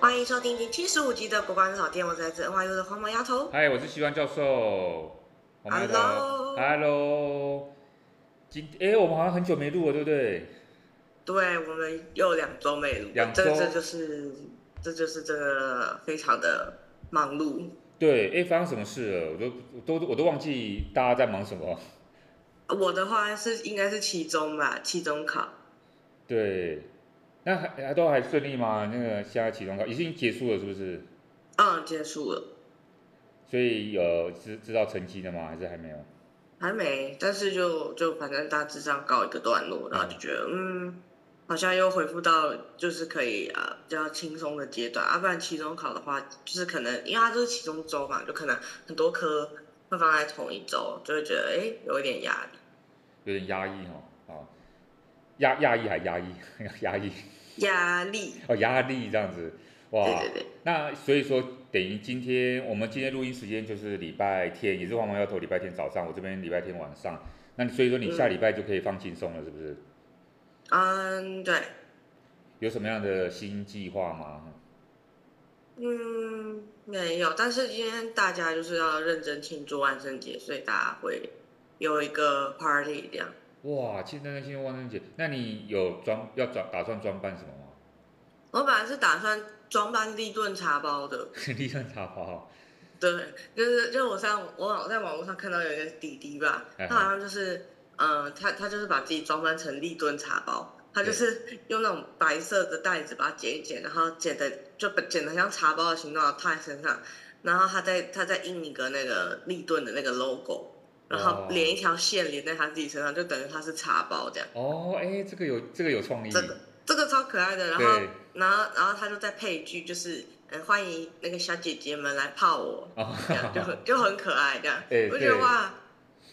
欢迎收听第七十五集的《国光草店》，我在这 NYU 的黄毛丫头。嗨，我是希望教授。Hello，Hello。今哎，我们好像很久没录了，对不对？对，我们又两周没录，两周，这就是这就是这个非常的忙碌。对，哎，发生什么事了？我都我都我都忘记大家在忙什么。我的话是应该是期中吧，期中考。对，那还还都还顺利吗？那个现在期中考已经结束了，是不是？嗯，结束了。所以有知知道成绩了吗？还是还没有？还没，但是就就反正大致上告一个段落，然后就觉得嗯。嗯好像又恢复到就是可以啊比较轻松的阶段，啊不然期中考的话，就是可能因为它都是期中周嘛，就可能很多科会放在同一周，就会觉得哎有一点压力，有点压抑哦啊，压压抑还压抑压抑压力哦压力这样子哇。对对对，那所以说等于今天我们今天录音时间就是礼拜天，也是黄毛丫头礼拜天早上，我这边礼拜天晚上，那所以说你下礼拜就可以放轻松了，是不是？嗯嗯，对。有什么样的新计划吗？嗯，没有。但是今天大家就是要认真庆祝万圣节，所以大家会有一个 party 这样。哇，庆真的庆祝万圣节，那你有装要装打算装扮什么吗？我本来是打算装扮立顿茶包的。立顿茶包。对，就是就是我上我网在网络上看到有一个弟弟吧，他好像就是。嗯，他他就是把自己装扮成立顿茶包，他就是用那种白色的袋子把它剪一剪，然后剪的就剪的像茶包的形状套在身上，然后他再他再印一个那个立顿的那个 logo，然后连一条线连在他自己身上，就等于他是茶包这样。哦，哎，这个有这个有创意。这个这个超可爱的，然后然后然后他就再配一句就是嗯欢迎那个小姐姐们来泡我，哦、这样就很就很可爱这样，我觉得哇。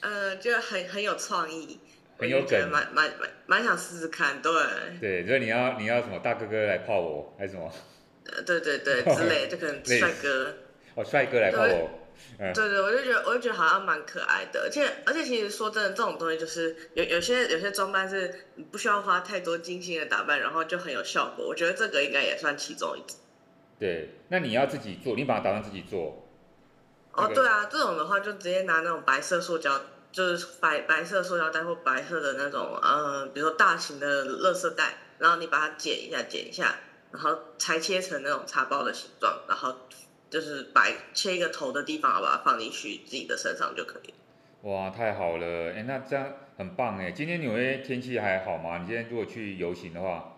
呃，就很很有创意，很有梗，蛮蛮蛮蛮想试试看，对。对，所以你要你要什么大哥哥来泡我，还是什么？呃，对对对，之类，就可能帅哥。哦，帅哥来泡我。对，嗯、对对，我就觉得我就觉得好像蛮可爱的，而且而且其实说真的，这种东西就是有有些有些装扮是不需要花太多精心的打扮，然后就很有效果。我觉得这个应该也算其中一种。对，那你要自己做，你把它打算自己做。哦，对啊，这种的话就直接拿那种白色塑胶，就是白白色塑胶袋或白色的那种，呃，比如说大型的垃圾袋，然后你把它剪一下，剪一下，然后裁切成那种茶包的形状，然后就是白切一个头的地方，把它放进去自己的身上就可以。哇，太好了，哎，那这样很棒哎。今天纽约天气还好吗？你今天如果去游行的话？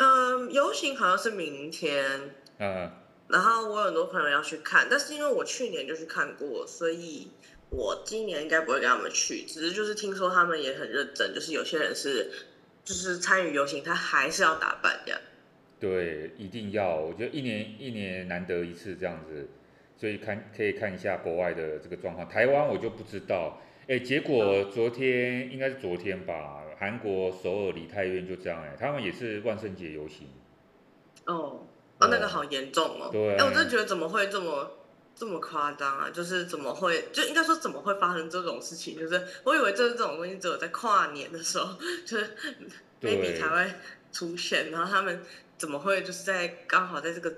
嗯，游行好像是明天。嗯。然后我有很多朋友要去看，但是因为我去年就去看过，所以我今年应该不会跟他们去。只是就是听说他们也很认真，就是有些人是就是参与游行，他还是要打扮这样。对，一定要。我觉得一年一年难得一次这样子，所以看可以看一下国外的这个状况。台湾我就不知道。哎，结果昨天、嗯、应该是昨天吧，韩国首尔梨泰院就这样哎，他们也是万圣节游行。哦。哦，那个好严重哦！对，哎，我真的觉得怎么会这么这么夸张啊？就是怎么会，就应该说怎么会发生这种事情？就是我以为就是这种东西只有在跨年的时候，就是 maybe 才会出现，然后他们怎么会就是在刚好在这个，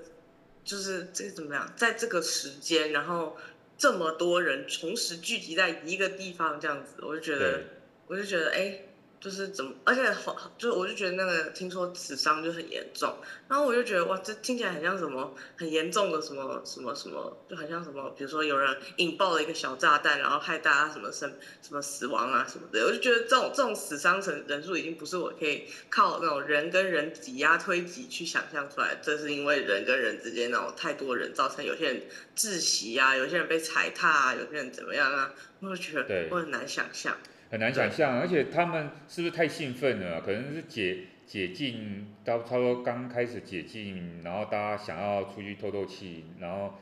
就是这个怎么样，在这个时间，然后这么多人同时聚集在一个地方这样子，我就觉得，我就觉得，哎。就是怎么，而且好，就我就觉得那个听说死伤就很严重，然后我就觉得哇，这听起来很像什么很严重的什么什么什么，就很像什么，比如说有人引爆了一个小炸弹，然后害大家什么生什么死亡啊什么的，我就觉得这种这种死伤人人数已经不是我可以靠那种人跟人挤压推挤去想象出来，这是因为人跟人之间那种太多人造成有些人窒息啊，有些人被踩踏啊，有些人怎么样啊，我就觉得我很难想象。很难想象，而且他们是不是太兴奋了？可能是解解禁，到差不多刚开始解禁，然后大家想要出去透透气，然后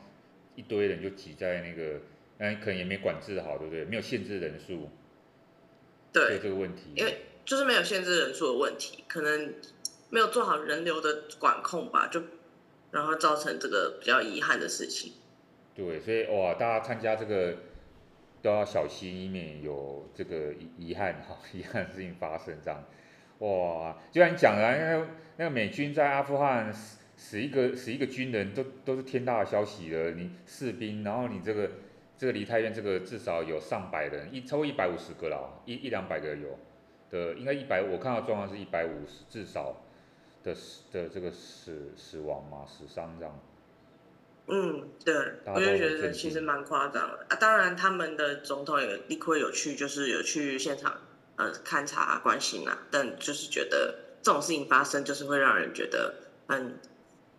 一堆人就挤在那个，那可能也没管制好，对不对？没有限制人数，对这个问题，因为就是没有限制人数的问题，可能没有做好人流的管控吧，就然后造成这个比较遗憾的事情。对，所以哇，大家参加这个。都要小心，以免有这个遗 遗憾哈，遗憾事情发生这样。哇，就像你讲的，那个那个美军在阿富汗死死一个死一个军人都都是天大的消息了。你士兵，然后你这个这个梨泰院这个至少有上百人，一超过一百五十个了，一一两百个有的，应该一百，我看到状况是一百五十至少的的这个死死亡嘛，死伤这样。嗯，对，我就觉得其实蛮夸张的啊。当然，他们的总统也立刻有去，就是有去现场呃勘察关心啊。但就是觉得这种事情发生，就是会让人觉得很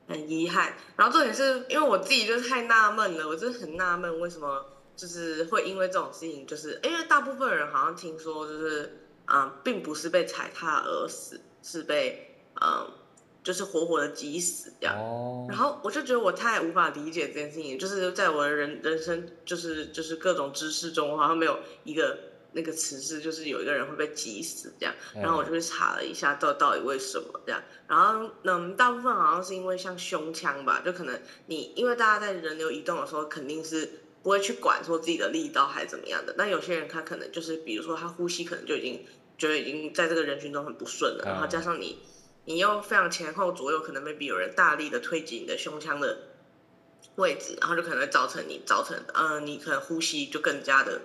很遗憾。然后重点是因为我自己就是太纳闷了，我真的很纳闷为什么就是会因为这种事情，就是因为大部分人好像听说就是嗯、呃，并不是被踩踏而死，是被嗯。呃就是活活的急死这样，oh. 然后我就觉得我太无法理解这件事情，就是在我的人人生，就是就是各种知识中，好像没有一个那个词是，就是有一个人会被急死这样。然后我就去查了一下，到到底为什么这样。然后嗯，大部分好像是因为像胸腔吧，就可能你因为大家在人流移动的时候，肯定是不会去管说自己的力道还是怎么样的。那有些人他可能就是，比如说他呼吸可能就已经觉得已经在这个人群中很不顺了，然后加上你。你又非常前后左右，可能 maybe 有人大力的推挤你的胸腔的位置，然后就可能会造成你造成，呃，你可能呼吸就更加的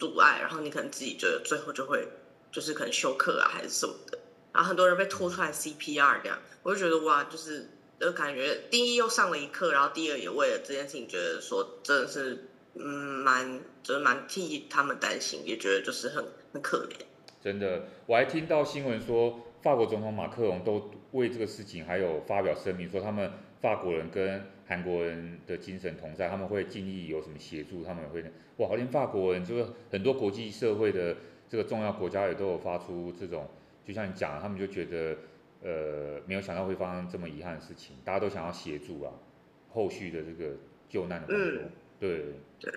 阻碍，然后你可能自己觉得最后就会就是可能休克啊，还是什么的。然后很多人被拖出来 CPR 这样，我就觉得哇，就是就感觉第一又上了一课，然后第二也为了这件事情觉得说真的是嗯蛮就是蛮替他们担心，也觉得就是很很可怜。真的，我还听到新闻说。法国总统马克龙都为这个事情还有发表声明，说他们法国人跟韩国人的精神同在，他们会尽力有什么协助，他们也会哇，连法国人就是很多国际社会的这个重要国家也都有发出这种，就像你讲，他们就觉得呃没有想到会发生这么遗憾的事情，大家都想要协助啊，后续的这个救难的工作，嗯、对对，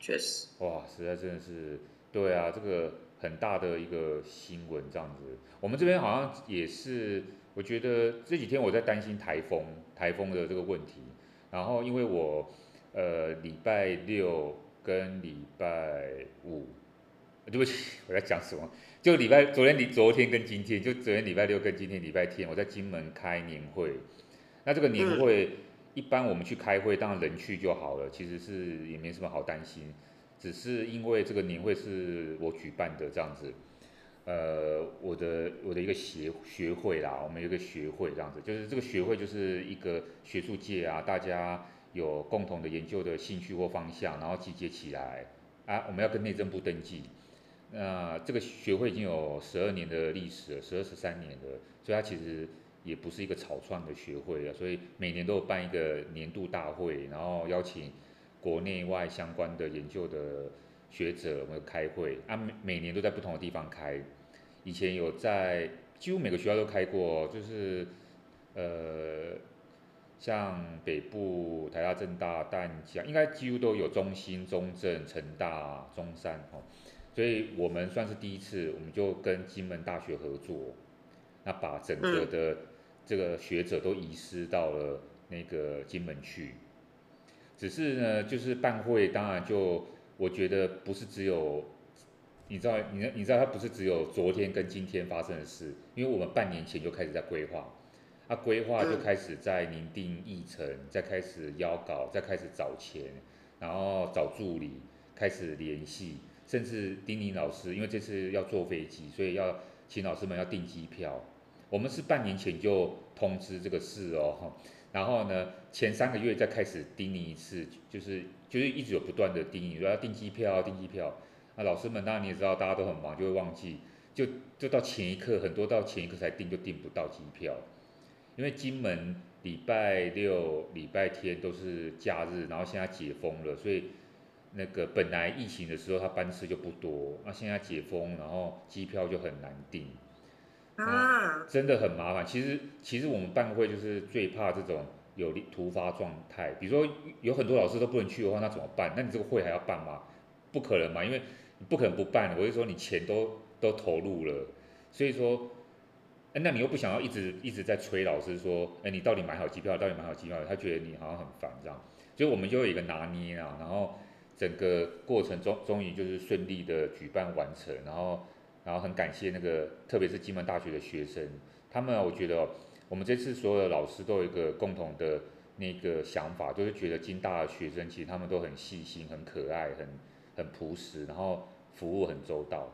确实，哇，实在真的是对啊，这个。很大的一个新闻，这样子，我们这边好像也是，我觉得这几天我在担心台风，台风的这个问题。然后因为我，呃，礼拜六跟礼拜五，对不起，我在讲什么？就礼拜昨天、礼昨天跟今天，就昨天礼拜六跟今天礼拜天，我在金门开年会。那这个年会，一般我们去开会，当然人去就好了，其实是也没什么好担心。只是因为这个年会是我举办的这样子，呃，我的我的一个学学会啦，我们有一个学会这样子，就是这个学会就是一个学术界啊，大家有共同的研究的兴趣或方向，然后集结起来啊，我们要跟内政部登记。那这个学会已经有十二年的历史了，十二十三年了，所以它其实也不是一个草创的学会啊，所以每年都有办一个年度大会，然后邀请。国内外相关的研究的学者，我们开会啊，每每年都在不同的地方开。以前有在几乎每个学校都开过，就是呃，像北部台大、政大、淡江，应该几乎都有中兴、中正、成大、中山哦。所以我们算是第一次，我们就跟金门大学合作，那把整个的这个学者都移师到了那个金门去。只是呢，就是办会，当然就我觉得不是只有，你知道，你你知道，它不是只有昨天跟今天发生的事，因为我们半年前就开始在规划，啊，规划就开始在拟定议程，再开始邀稿，再开始找钱，然后找助理，开始联系，甚至丁宁老师，因为这次要坐飞机，所以要请老师们要订机票，我们是半年前就通知这个事哦。然后呢，前三个月再开始叮咛一次，就是就是一直有不断的叮咛，说要订机票，订机票。那老师们当然你也知道，大家都很忙，就会忘记，就就到前一刻，很多到前一刻才订，就订不到机票。因为金门礼拜六、礼拜天都是假日，然后现在解封了，所以那个本来疫情的时候，它班次就不多，那现在解封，然后机票就很难订。啊，真的很麻烦。其实，其实我们办会就是最怕这种有突发状态，比如说有很多老师都不能去的话，那怎么办？那你这个会还要办吗？不可能嘛，因为你不可能不办。我就说你钱都都投入了，所以说，那你又不想要一直一直在催老师说，哎，你到底买好机票，到底买好机票？他觉得你好像很烦这样，所以我们就有一个拿捏啊，然后整个过程中终于就是顺利的举办完成，然后然后很感谢那个特别是金门大学的学生，他们我觉得我们这次所有的老师都有一个共同的那个想法，就是觉得金大的学生其实他们都很细心、很可爱、很很朴实，然后服务很周到。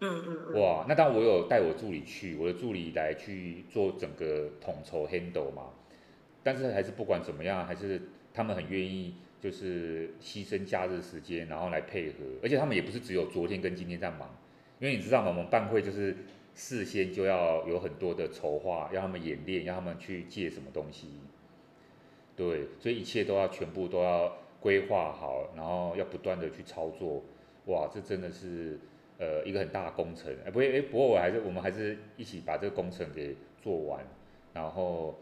嗯嗯嗯。哇，那当我有带我助理去，我的助理来去做整个统筹 handle 嘛，但是还是不管怎么样，还是他们很愿意。就是牺牲假日时间，然后来配合，而且他们也不是只有昨天跟今天在忙，因为你知道吗？我们办会就是事先就要有很多的筹划，让他们演练，让他们去借什么东西，对，所以一切都要全部都要规划好，然后要不断的去操作，哇，这真的是呃一个很大的工程，哎，不会，哎，不过我还是我们还是一起把这个工程给做完，然后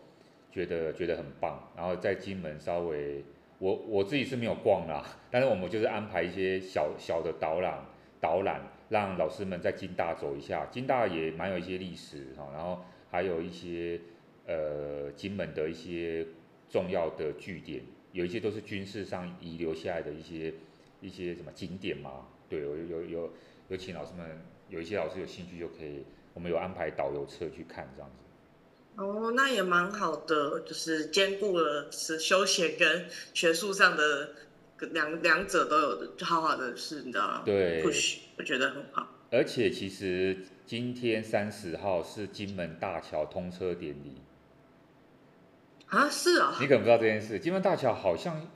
觉得觉得很棒，然后在金门稍微。我我自己是没有逛啦，但是我们就是安排一些小小的导览，导览让老师们在金大走一下，金大也蛮有一些历史哈，然后还有一些呃金门的一些重要的据点，有一些都是军事上遗留下来的一些一些什么景点嘛，对，有有有有请老师们，有一些老师有兴趣就可以，我们有安排导游车去看这样子。哦，那也蛮好的，就是兼顾了是休闲跟学术上的两两者都有的，就好好的是，你知道吗？对，push，我觉得很好。而且其实今天三十号是金门大桥通车典礼。啊，是啊。你可能不知道这件事，金门大桥好像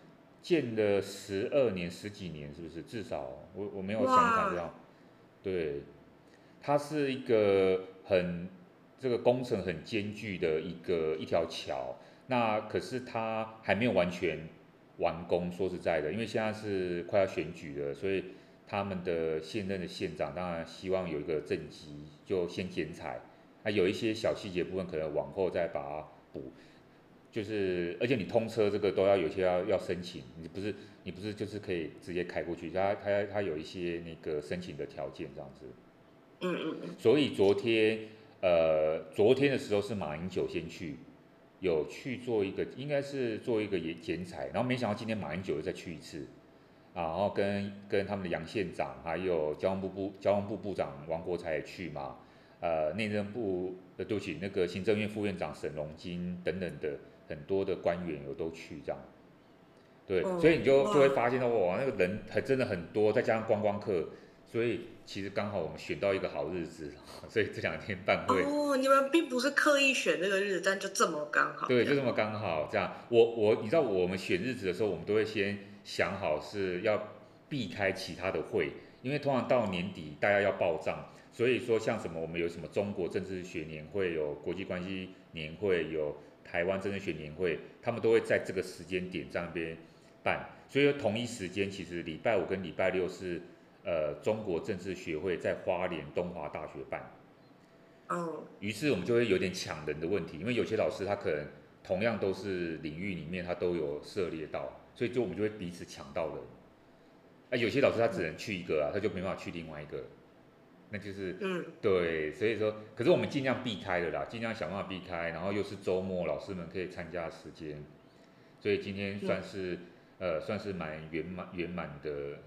建了十二年、十几年，是不是？至少我我没有想法这样。对，它是一个很。这个工程很艰巨的一个一条桥，那可是它还没有完全完工。说实在的，因为现在是快要选举了，所以他们的现任的县长当然希望有一个政绩，就先剪彩。那有一些小细节部分可能往后再把它补。就是而且你通车这个都要有些要要申请，你不是你不是就是可以直接开过去，他他他有一些那个申请的条件这样子。嗯嗯嗯。所以昨天。呃，昨天的时候是马英九先去，有去做一个，应该是做一个剪剪彩，然后没想到今天马英九又再去一次，然后跟跟他们的杨县长，还有交通部部交通部部长王国才也去嘛，呃，内政部的对不起，那个行政院副院长沈荣金等等的很多的官员有都去这样，对，所以你就就会发现到哇，那个人还真的很多，再加上观光客。所以其实刚好我们选到一个好日子，所以这两天办会。哦，你们并不是刻意选这个日子，但就这么刚好。对，就这么刚好这样。我我你知道我们选日子的时候，我们都会先想好是要避开其他的会，因为通常到年底大家要报账，所以说像什么我们有什么中国政治学年会，有国际关系年会，有台湾政治学年会，他们都会在这个时间点这边办。所以说同一时间，其实礼拜五跟礼拜六是。呃，中国政治学会在花莲东华大学办，哦，于是我们就会有点抢人的问题，因为有些老师他可能同样都是领域里面他都有涉猎到，所以就我们就会彼此抢到人。啊，有些老师他只能去一个啊，他就没办法去另外一个，那就是，嗯，对，所以说，可是我们尽量避开的啦，尽量想办法避开，然后又是周末，老师们可以参加的时间，所以今天算是，呃，算是蛮圆满圆满的。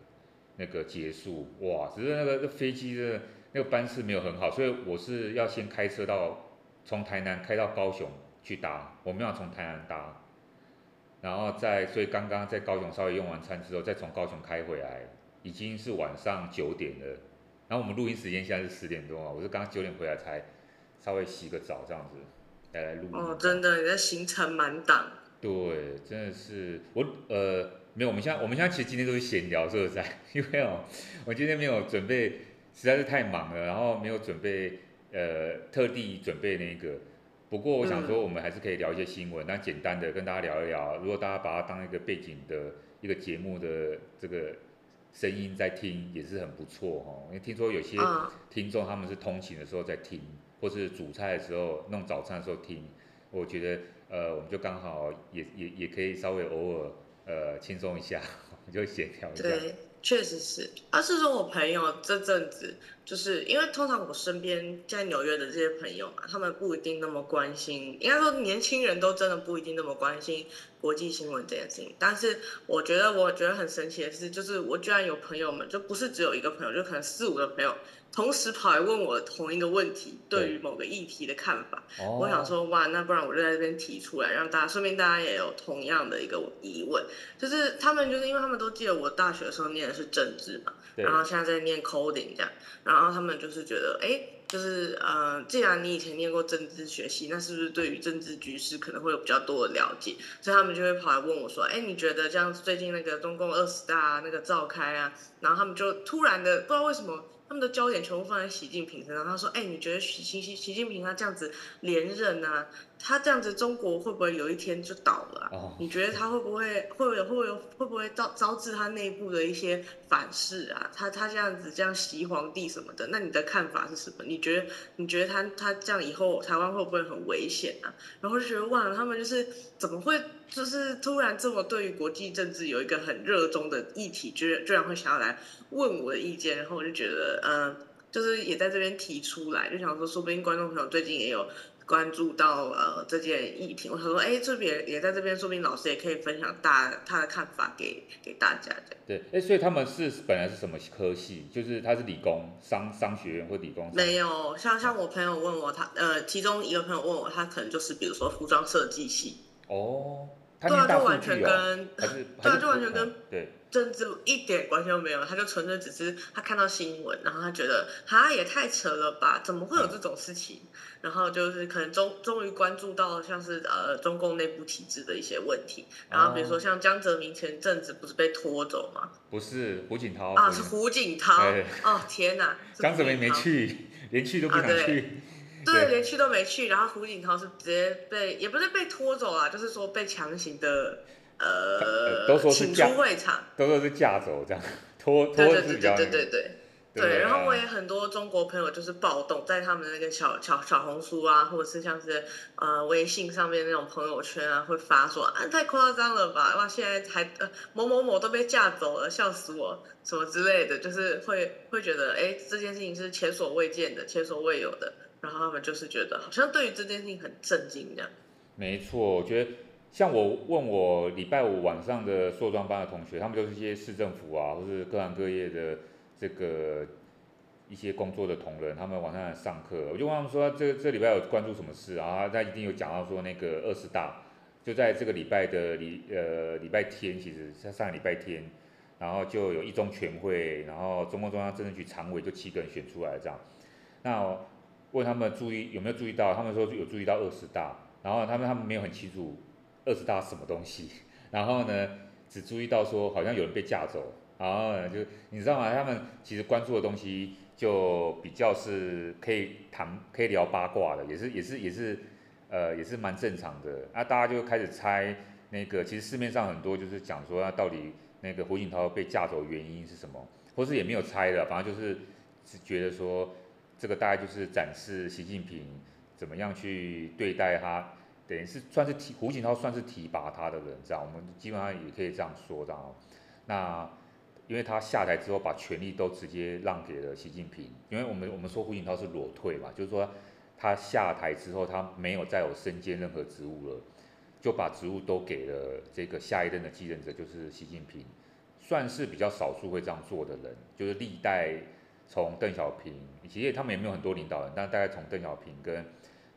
那个结束哇，只是那个那飞机的那个班次没有很好，所以我是要先开车到从台南开到高雄去搭，我没有从台南搭，然后在所以刚刚在高雄稍微用完餐之后，再从高雄开回来，已经是晚上九点了。然后我们录音时间现在是十点多啊，我是刚九点回来才稍微洗个澡这样子来来录。哦，真的，你的行程满档。对，真的是我呃。没有，我们现在我们现在其实今天都是闲聊，是不是？因为哦，我今天没有准备，实在是太忙了，然后没有准备，呃，特地准备那个。不过我想说，我们还是可以聊一些新闻，那、嗯、简单的跟大家聊一聊。如果大家把它当一个背景的一个节目的这个声音在听，也是很不错哦。因为听说有些听众他们是通勤的时候在听，或是煮菜的时候弄早餐的时候听，我觉得呃，我们就刚好也也也可以稍微偶尔。呃，轻松一下，我 就协调一下。对，确实是。而是说我朋友这阵子，就是因为通常我身边在纽约的这些朋友嘛，他们不一定那么关心，应该说年轻人都真的不一定那么关心国际新闻这件事情。但是我觉得我觉得很神奇的是，就是我居然有朋友们，就不是只有一个朋友，就可能四五个朋友。同时跑来问我同一个问题，对于某个议题的看法。哦、我想说，哇，那不然我就在这边提出来，让大家，顺便大家也有同样的一个疑问。就是他们就是因为他们都记得我大学的时候念的是政治嘛，然后现在在念 coding 这样，然后他们就是觉得，哎，就是呃，既然你以前念过政治学系，那是不是对于政治局势可能会有比较多的了解？所以他们就会跑来问我说，哎，你觉得这样最近那个中共二十大那个召开啊，然后他们就突然的不知道为什么。他们的焦点全部放在习近平身上。他说：“哎，你觉得习习习习近平他这样子连任啊，他这样子中国会不会有一天就倒了啊？哦、你觉得他会不会会不会会不会会不会招招致他内部的一些反噬啊？他他这样子这样袭皇帝什么的，那你的看法是什么？你觉得你觉得他他这样以后台湾会不会很危险啊？然后就觉得哇，他们就是怎么会？”就是突然这么对于国际政治有一个很热衷的议题，居然居然会想要来问我的意见，然后我就觉得，嗯、呃，就是也在这边提出来，就想说，说不定观众朋友最近也有关注到呃这件议题，我想说，哎，这边也在这边，说不定老师也可以分享大他的看法给给大家这样。对，哎，所以他们是本来是什么科系？就是他是理工商商学院或理工？没有，像像我朋友问我，他呃，其中一个朋友问我，他可能就是比如说服装设计系。哦。对啊，就完全跟，对啊，就完全跟对政治一点关系都没有。他就纯粹只是他看到新闻，然后他觉得哈也太扯了吧，怎么会有这种事情？嗯、然后就是可能终终于关注到像是呃中共内部体制的一些问题。然后比如说像江泽民前阵子不是被拖走吗？不是胡锦涛啊，是胡锦涛。对哦天哪，江泽民没去，连去都不想去。啊对，连去都没去，然后胡锦涛是直接被，也不是被拖走啊，就是说被强行的，呃，都说是请出会场，都说是架走这样，拖拖对对对对对对对，对，然后我也很多中国朋友就是暴动，在他们的那个小小小红书啊，或者是像是呃微信上面那种朋友圈啊，会发说啊太夸张了吧，哇现在还呃某某某都被架走了，笑死我，什么之类的，就是会会觉得哎这件事情是前所未见的，前所未有的。然后他们就是觉得好像对于这件事情很震惊这样。没错，我觉得像我问我礼拜五晚上的硕专班的同学，他们都是一些市政府啊，或是各行各业的这个一些工作的同仁，他们晚上来上课，我就问他们说，这这礼拜有关注什么事啊？他一定有讲到说那个二十大，就在这个礼拜的礼呃礼拜天，其实像上个礼拜天，然后就有一中全会，然后中共中央政治局常委就七个人选出来这样，那。问他们注意有没有注意到，他们说有注意到二十大，然后他们他们没有很清楚二十大什么东西，然后呢只注意到说好像有人被架走，然后呢就你知道吗？他们其实关注的东西就比较是可以谈可以聊八卦的，也是也是也是呃也是蛮正常的。那、大家就开始猜那个，其实市面上很多就是讲说他到底那个胡锦涛被架走原因是什么，或是也没有猜的，反正就是是觉得说。这个大概就是展示习近平怎么样去对待他，等于是算是提胡锦涛算是提拔他的人，这样我们基本上也可以这样说的。那因为他下台之后把权力都直接让给了习近平，因为我们我们说胡锦涛是裸退嘛，就是说他下台之后他没有再有身兼任何职务了，就把职务都给了这个下一任的继任者，就是习近平，算是比较少数会这样做的人，就是历代。从邓小平，其实他们也没有很多领导人，但大概从邓小平跟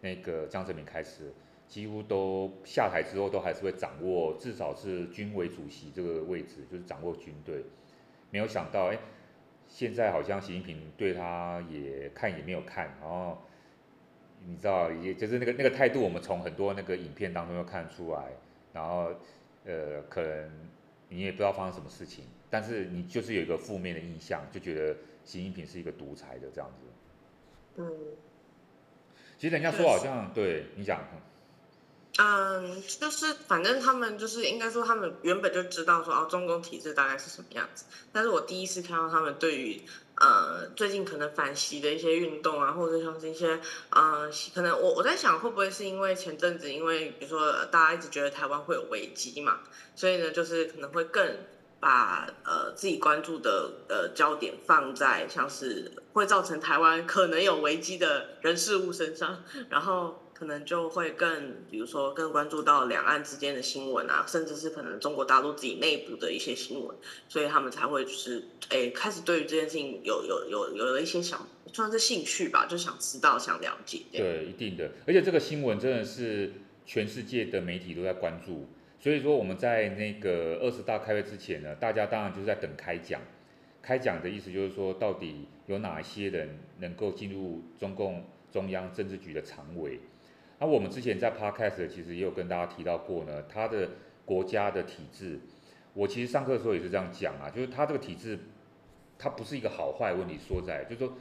那个江泽民开始，几乎都下台之后都还是会掌握，至少是军委主席这个位置，就是掌握军队。没有想到，哎，现在好像习近平对他也看也没有看，然后你知道，也就是那个那个态度，我们从很多那个影片当中又看出来，然后呃，可能你也不知道发生什么事情，但是你就是有一个负面的印象，就觉得。习近平是一个独裁的这样子，嗯，其实人家说好像对你讲，嗯，就是反正他们就是应该说他们原本就知道说哦，中共体制大概是什么样子，但是我第一次看到他们对于呃最近可能反习的一些运动啊，或者像是一些呃可能我我在想会不会是因为前阵子因为比如说大家一直觉得台湾会有危机嘛，所以呢就是可能会更。把呃自己关注的呃焦点放在像是会造成台湾可能有危机的人事物身上，然后可能就会更，比如说更关注到两岸之间的新闻啊，甚至是可能中国大陆自己内部的一些新闻，所以他们才会就是诶开始对于这件事情有有有有了一些想算是兴趣吧，就想知道想了解。对，一定的，而且这个新闻真的是全世界的媒体都在关注，所以说我们在那个二十大开会之前呢，大家当然就是在等开讲。开讲的意思就是说，到底有哪些人能够进入中共中央政治局的常委？那我们之前在 Podcast 其实也有跟大家提到过呢，他的国家的体制，我其实上课的时候也是这样讲啊，就是他这个体制，它不是一个好坏问题所在，就是说，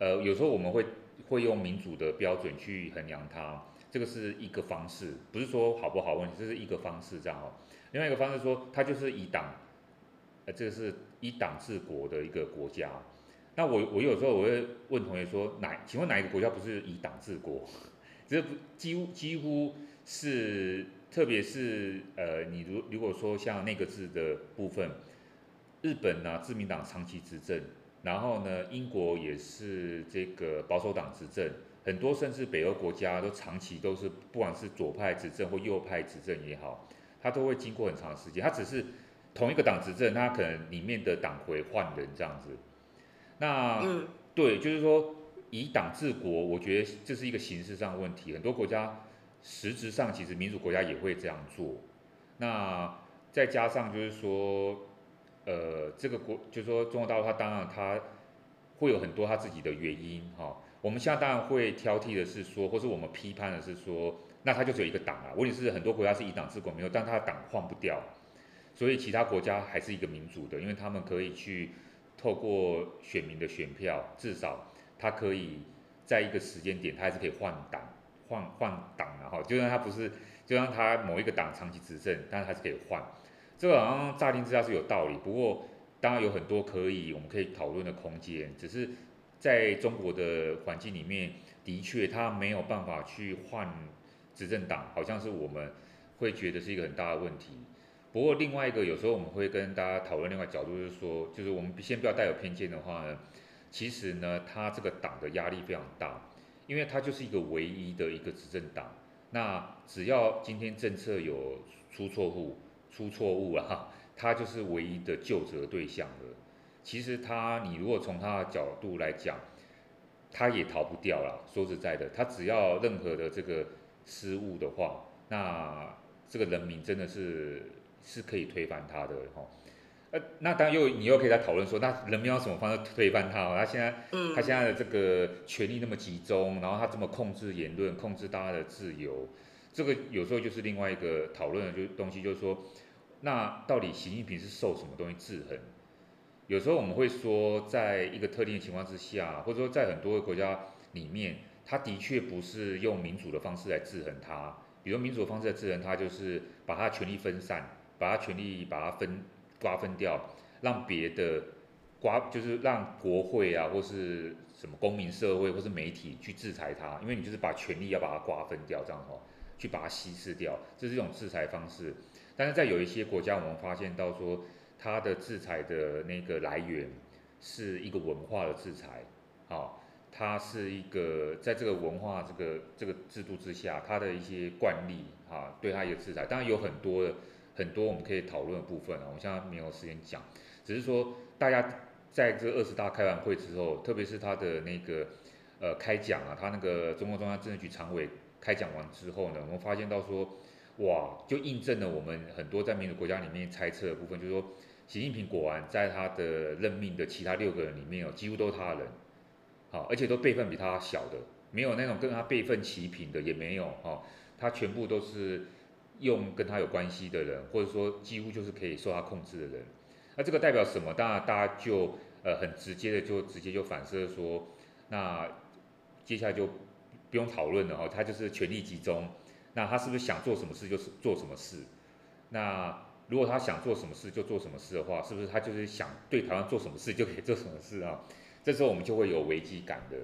呃，有时候我们会会用民主的标准去衡量它，这个是一个方式，不是说好不好问题，这是一个方式这样哦。另外一个方式说，它就是以党，呃，这个是。以党治国的一个国家，那我我有时候我会问同学说，哪请问哪一个国家不是以党治国？这几乎几乎是，特别是呃，你如如果说像那个字的部分，日本呢、啊，自民党长期执政，然后呢，英国也是这个保守党执政，很多甚至北欧国家都长期都是不管是左派执政或右派执政也好，它都会经过很长时间，它只是。同一个党执政，它可能里面的党魁换人这样子。那、嗯、对，就是说以党治国，我觉得这是一个形式上的问题。很多国家实质上其实民主国家也会这样做。那再加上就是说，呃，这个国就是说中国大陆，它当然它会有很多它自己的原因哈。我们现在当然会挑剔的是说，或是我们批判的是说，那它就只有一个党啊。问题是很多国家是以党治国没有，但它的党换不掉。所以其他国家还是一个民主的，因为他们可以去透过选民的选票，至少他可以在一个时间点，他还是可以换党，换换党然后，就算他不是，就算他某一个党长期执政，但是还是可以换。这个好像乍听之下是有道理，不过当然有很多可以我们可以讨论的空间，只是在中国的环境里面，的确他没有办法去换执政党，好像是我们会觉得是一个很大的问题。不过另外一个，有时候我们会跟大家讨论另外角度，就是说，就是我们先不要带有偏见的话呢，其实呢，他这个党的压力非常大，因为他就是一个唯一的一个执政党。那只要今天政策有出错误、出错误了，他就是唯一的救责对象了。其实他，你如果从他的角度来讲，他也逃不掉了。说实在的，他只要任何的这个失误的话，那这个人民真的是。是可以推翻他的哈，呃，那当然又你又可以在讨论说，那人民用什么方式推翻他？他现在，他现在的这个权力那么集中，然后他这么控制言论，控制大家的自由，这个有时候就是另外一个讨论的就东西，就是说，那到底习近平是受什么东西制衡？有时候我们会说，在一个特定的情况之下，或者说在很多的国家里面，他的确不是用民主的方式来制衡他，比如民主的方式来制衡他，就是把他的权力分散。把他权力把它分瓜分掉，让别的瓜就是让国会啊，或是什么公民社会或是媒体去制裁他，因为你就是把权力要把它瓜分掉，这样哦，去把它稀释掉，这是一种制裁方式。但是在有一些国家，我们发现到说，它的制裁的那个来源是一个文化的制裁，好，它是一个在这个文化这个这个制度之下，它的一些惯例啊，对它一个制裁，当然有很多的。很多我们可以讨论的部分啊，我现在没有时间讲，只是说大家在这二十大开完会之后，特别是他的那个呃开讲啊，他那个中共中央政治局常委开讲完之后呢，我们发现到说，哇，就印证了我们很多在民主国家里面猜测的部分，就是说，习近平果然在他的任命的其他六个人里面哦，几乎都是他的人，好，而且都辈分比他小的，没有那种跟他辈分齐平的，也没有哈，他全部都是。用跟他有关系的人，或者说几乎就是可以受他控制的人，那这个代表什么？当然大家就呃很直接的就直接就反射说，那接下来就不用讨论了哦，他就是权力集中，那他是不是想做什么事就是做什么事？那如果他想做什么事就做什么事的话，是不是他就是想对台湾做什么事就可以做什么事啊？这时候我们就会有危机感的，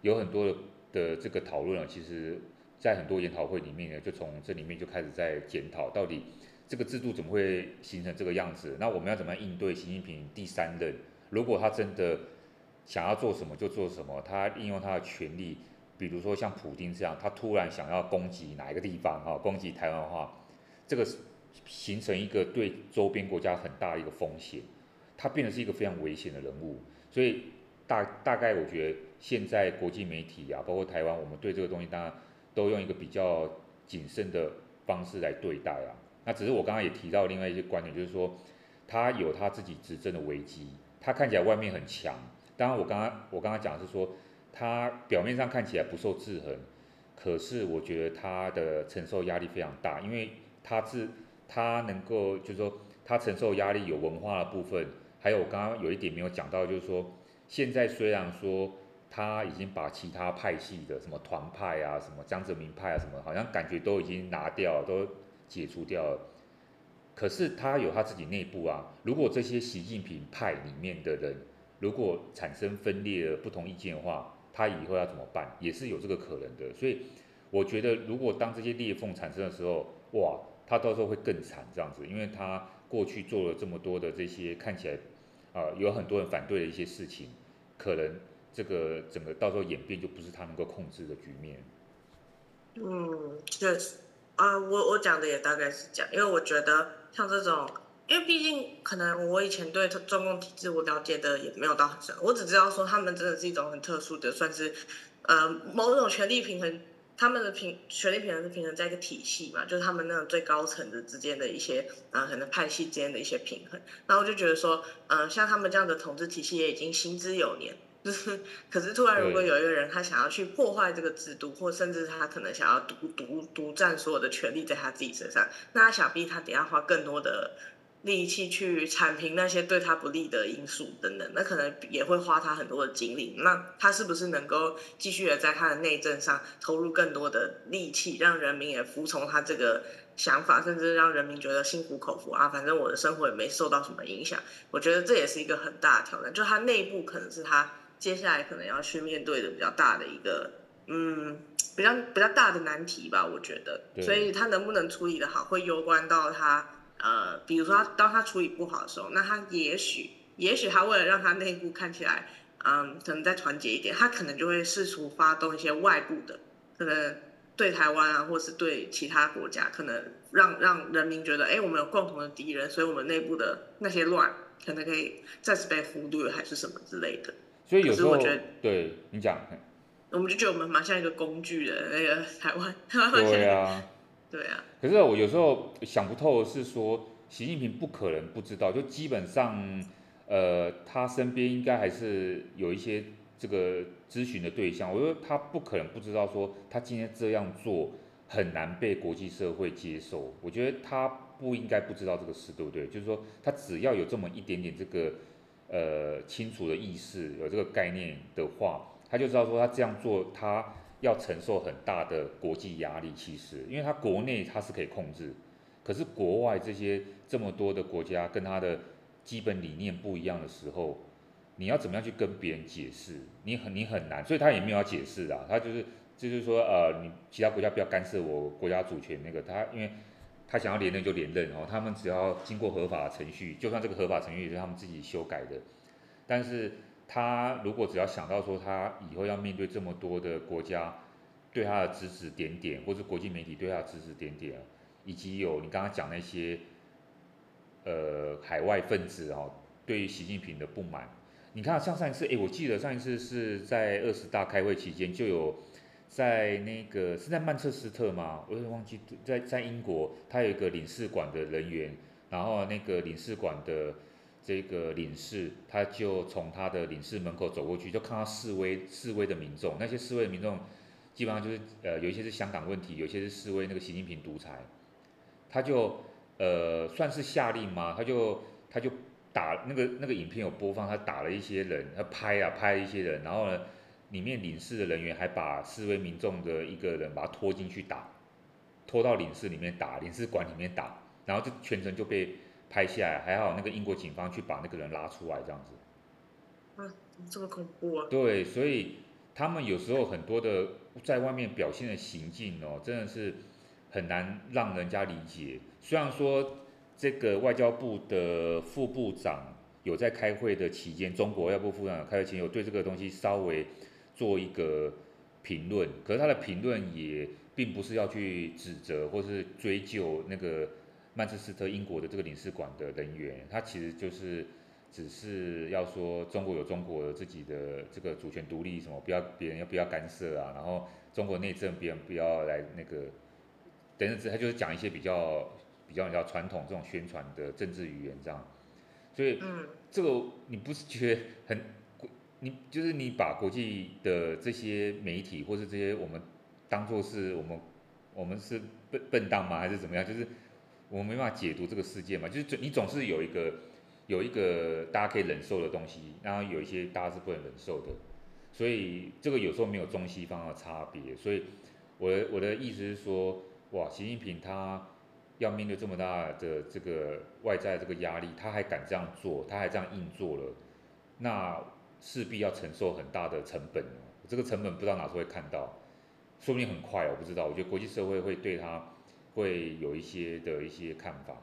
有很多的的这个讨论啊，其实。在很多研讨会里面呢，就从这里面就开始在检讨，到底这个制度怎么会形成这个样子？那我们要怎么样应对习近平第三任？如果他真的想要做什么就做什么，他应用他的权力，比如说像普京这样，他突然想要攻击哪一个地方哈，攻击台湾的话，这个形成一个对周边国家很大一个风险，他变得是一个非常危险的人物。所以大大概我觉得现在国际媒体啊，包括台湾，我们对这个东西当然都用一个比较谨慎的方式来对待啊。那只是我刚刚也提到另外一些观点，就是说他有他自己执政的危机，他看起来外面很强。当然我刚刚我刚刚讲的是说，他表面上看起来不受制衡，可是我觉得他的承受压力非常大，因为他是他能够就是说他承受压力有文化的部分，还有我刚刚有一点没有讲到，就是说现在虽然说他已经把其他派系的什么团派啊、什么江泽民派啊、什么，好像感觉都已经拿掉了，都。解除掉了，可是他有他自己内部啊。如果这些习近平派里面的人如果产生分裂的不同意见的话，他以后要怎么办？也是有这个可能的。所以我觉得，如果当这些裂缝产生的时候，哇，他到时候会更惨这样子，因为他过去做了这么多的这些看起来啊、有很多人反对的一些事情，可能这个整个到时候演变就不是他能够控制的局面。嗯，确实。啊，我我讲的也大概是这样，因为我觉得像这种，因为毕竟可能我以前对中共体制我了解的也没有到很深，我只知道说他们真的是一种很特殊的，算是呃某种权力平衡，他们的平权力平衡是平衡在一个体系嘛，就是他们那种最高层的之间的一些啊、可能派系之间的一些平衡，然后我就觉得说，嗯、像他们这样的统治体系也已经行之有年。就是，可是突然如果有一个人他想要去破坏这个制度，或甚至他可能想要独独独占所有的权利在他自己身上，那他想必他得要花更多的力气去铲平那些对他不利的因素等等，那可能也会花他很多的精力。那他是不是能够继续的在他的内政上投入更多的力气，让人民也服从他这个想法，甚至让人民觉得心服口服啊？反正我的生活也没受到什么影响。我觉得这也是一个很大的挑战，就他内部可能是他。接下来可能要去面对的比较大的一个，嗯，比较比较大的难题吧，我觉得。所以他能不能处理的好，会攸关到他，呃，比如说他当他处理不好的时候，那他也许，也许他为了让他内部看起来，嗯，可能再团结一点，他可能就会试图发动一些外部的，可能对台湾啊，或是对其他国家，可能让让人民觉得，哎，我们有共同的敌人，所以我们内部的那些乱，可能可以暂时被忽略，还是什么之类的。所以有时候，对你讲，我们就觉得我们蛮像一个工具人那个台湾。对啊，对啊。可是我有时候想不透的是说，习近平不可能不知道，就基本上，呃，他身边应该还是有一些这个咨询的对象。我觉得他不可能不知道说，他今天这样做很难被国际社会接受。我觉得他不应该不知道这个事，对不对？就是说，他只要有这么一点点这个。呃，清楚的意识，有这个概念的话，他就知道说他这样做，他要承受很大的国际压力。其实，因为他国内他是可以控制，可是国外这些这么多的国家跟他的基本理念不一样的时候，你要怎么样去跟别人解释？你很你很难，所以他也没有要解释啊，他就是就是说，呃，你其他国家不要干涉我国家主权那个，他因为。他想要连任就连任哦，他们只要经过合法程序，就算这个合法程序也是他们自己修改的，但是他如果只要想到说他以后要面对这么多的国家对他的指指点点，或是国际媒体对他的指指点点，以及有你刚刚讲那些呃海外分子哦，对于习近平的不满，你看像上一次，诶，我记得上一次是在二十大开会期间就有。在那个是在曼彻斯特吗？我有点忘记，在在英国，他有一个领事馆的人员，然后那个领事馆的这个领事，他就从他的领事门口走过去，就看到示威示威的民众，那些示威的民众基本上就是呃有一些是香港问题，有一些是示威那个习近平独裁，他就呃算是下令吗？他就他就打那个那个影片有播放，他打了一些人，他拍啊拍了一些人，然后呢。里面领事的人员还把示威民众的一个人把他拖进去打，拖到领事里面打，领事馆里面打，然后就全程就被拍下来，还好那个英国警方去把那个人拉出来这样子。啊，这么恐怖啊！对，所以他们有时候很多的在外面表现的行径哦，真的是很难让人家理解。虽然说这个外交部的副部长有在开会的期间，中国外交部副部长开会期间有对这个东西稍微。做一个评论，可是他的评论也并不是要去指责或是追究那个曼彻斯特英国的这个领事馆的人员，他其实就是只是要说中国有中国自己的这个主权独立什么，不要别人要不要干涉啊，然后中国内政别人不要来那个，等等，他就是讲一些比较比较比较传统这种宣传的政治语言这样，所以这个你不是觉得很？你就是你把国际的这些媒体或是这些我们当做是我们我们是笨笨蛋吗？还是怎么样？就是我们没办法解读这个世界嘛。就是你总是有一个有一个大家可以忍受的东西，然后有一些大家是不能忍受的。所以这个有时候没有中西方的差别。所以我的我的意思是说，哇，习近平他要面对这么大的这个外在这个压力，他还敢这样做，他还这样硬做了，那。势必要承受很大的成本，这个成本不知道哪时候会看到，说不定很快，我不知道。我觉得国际社会会对他会有一些的一些看法。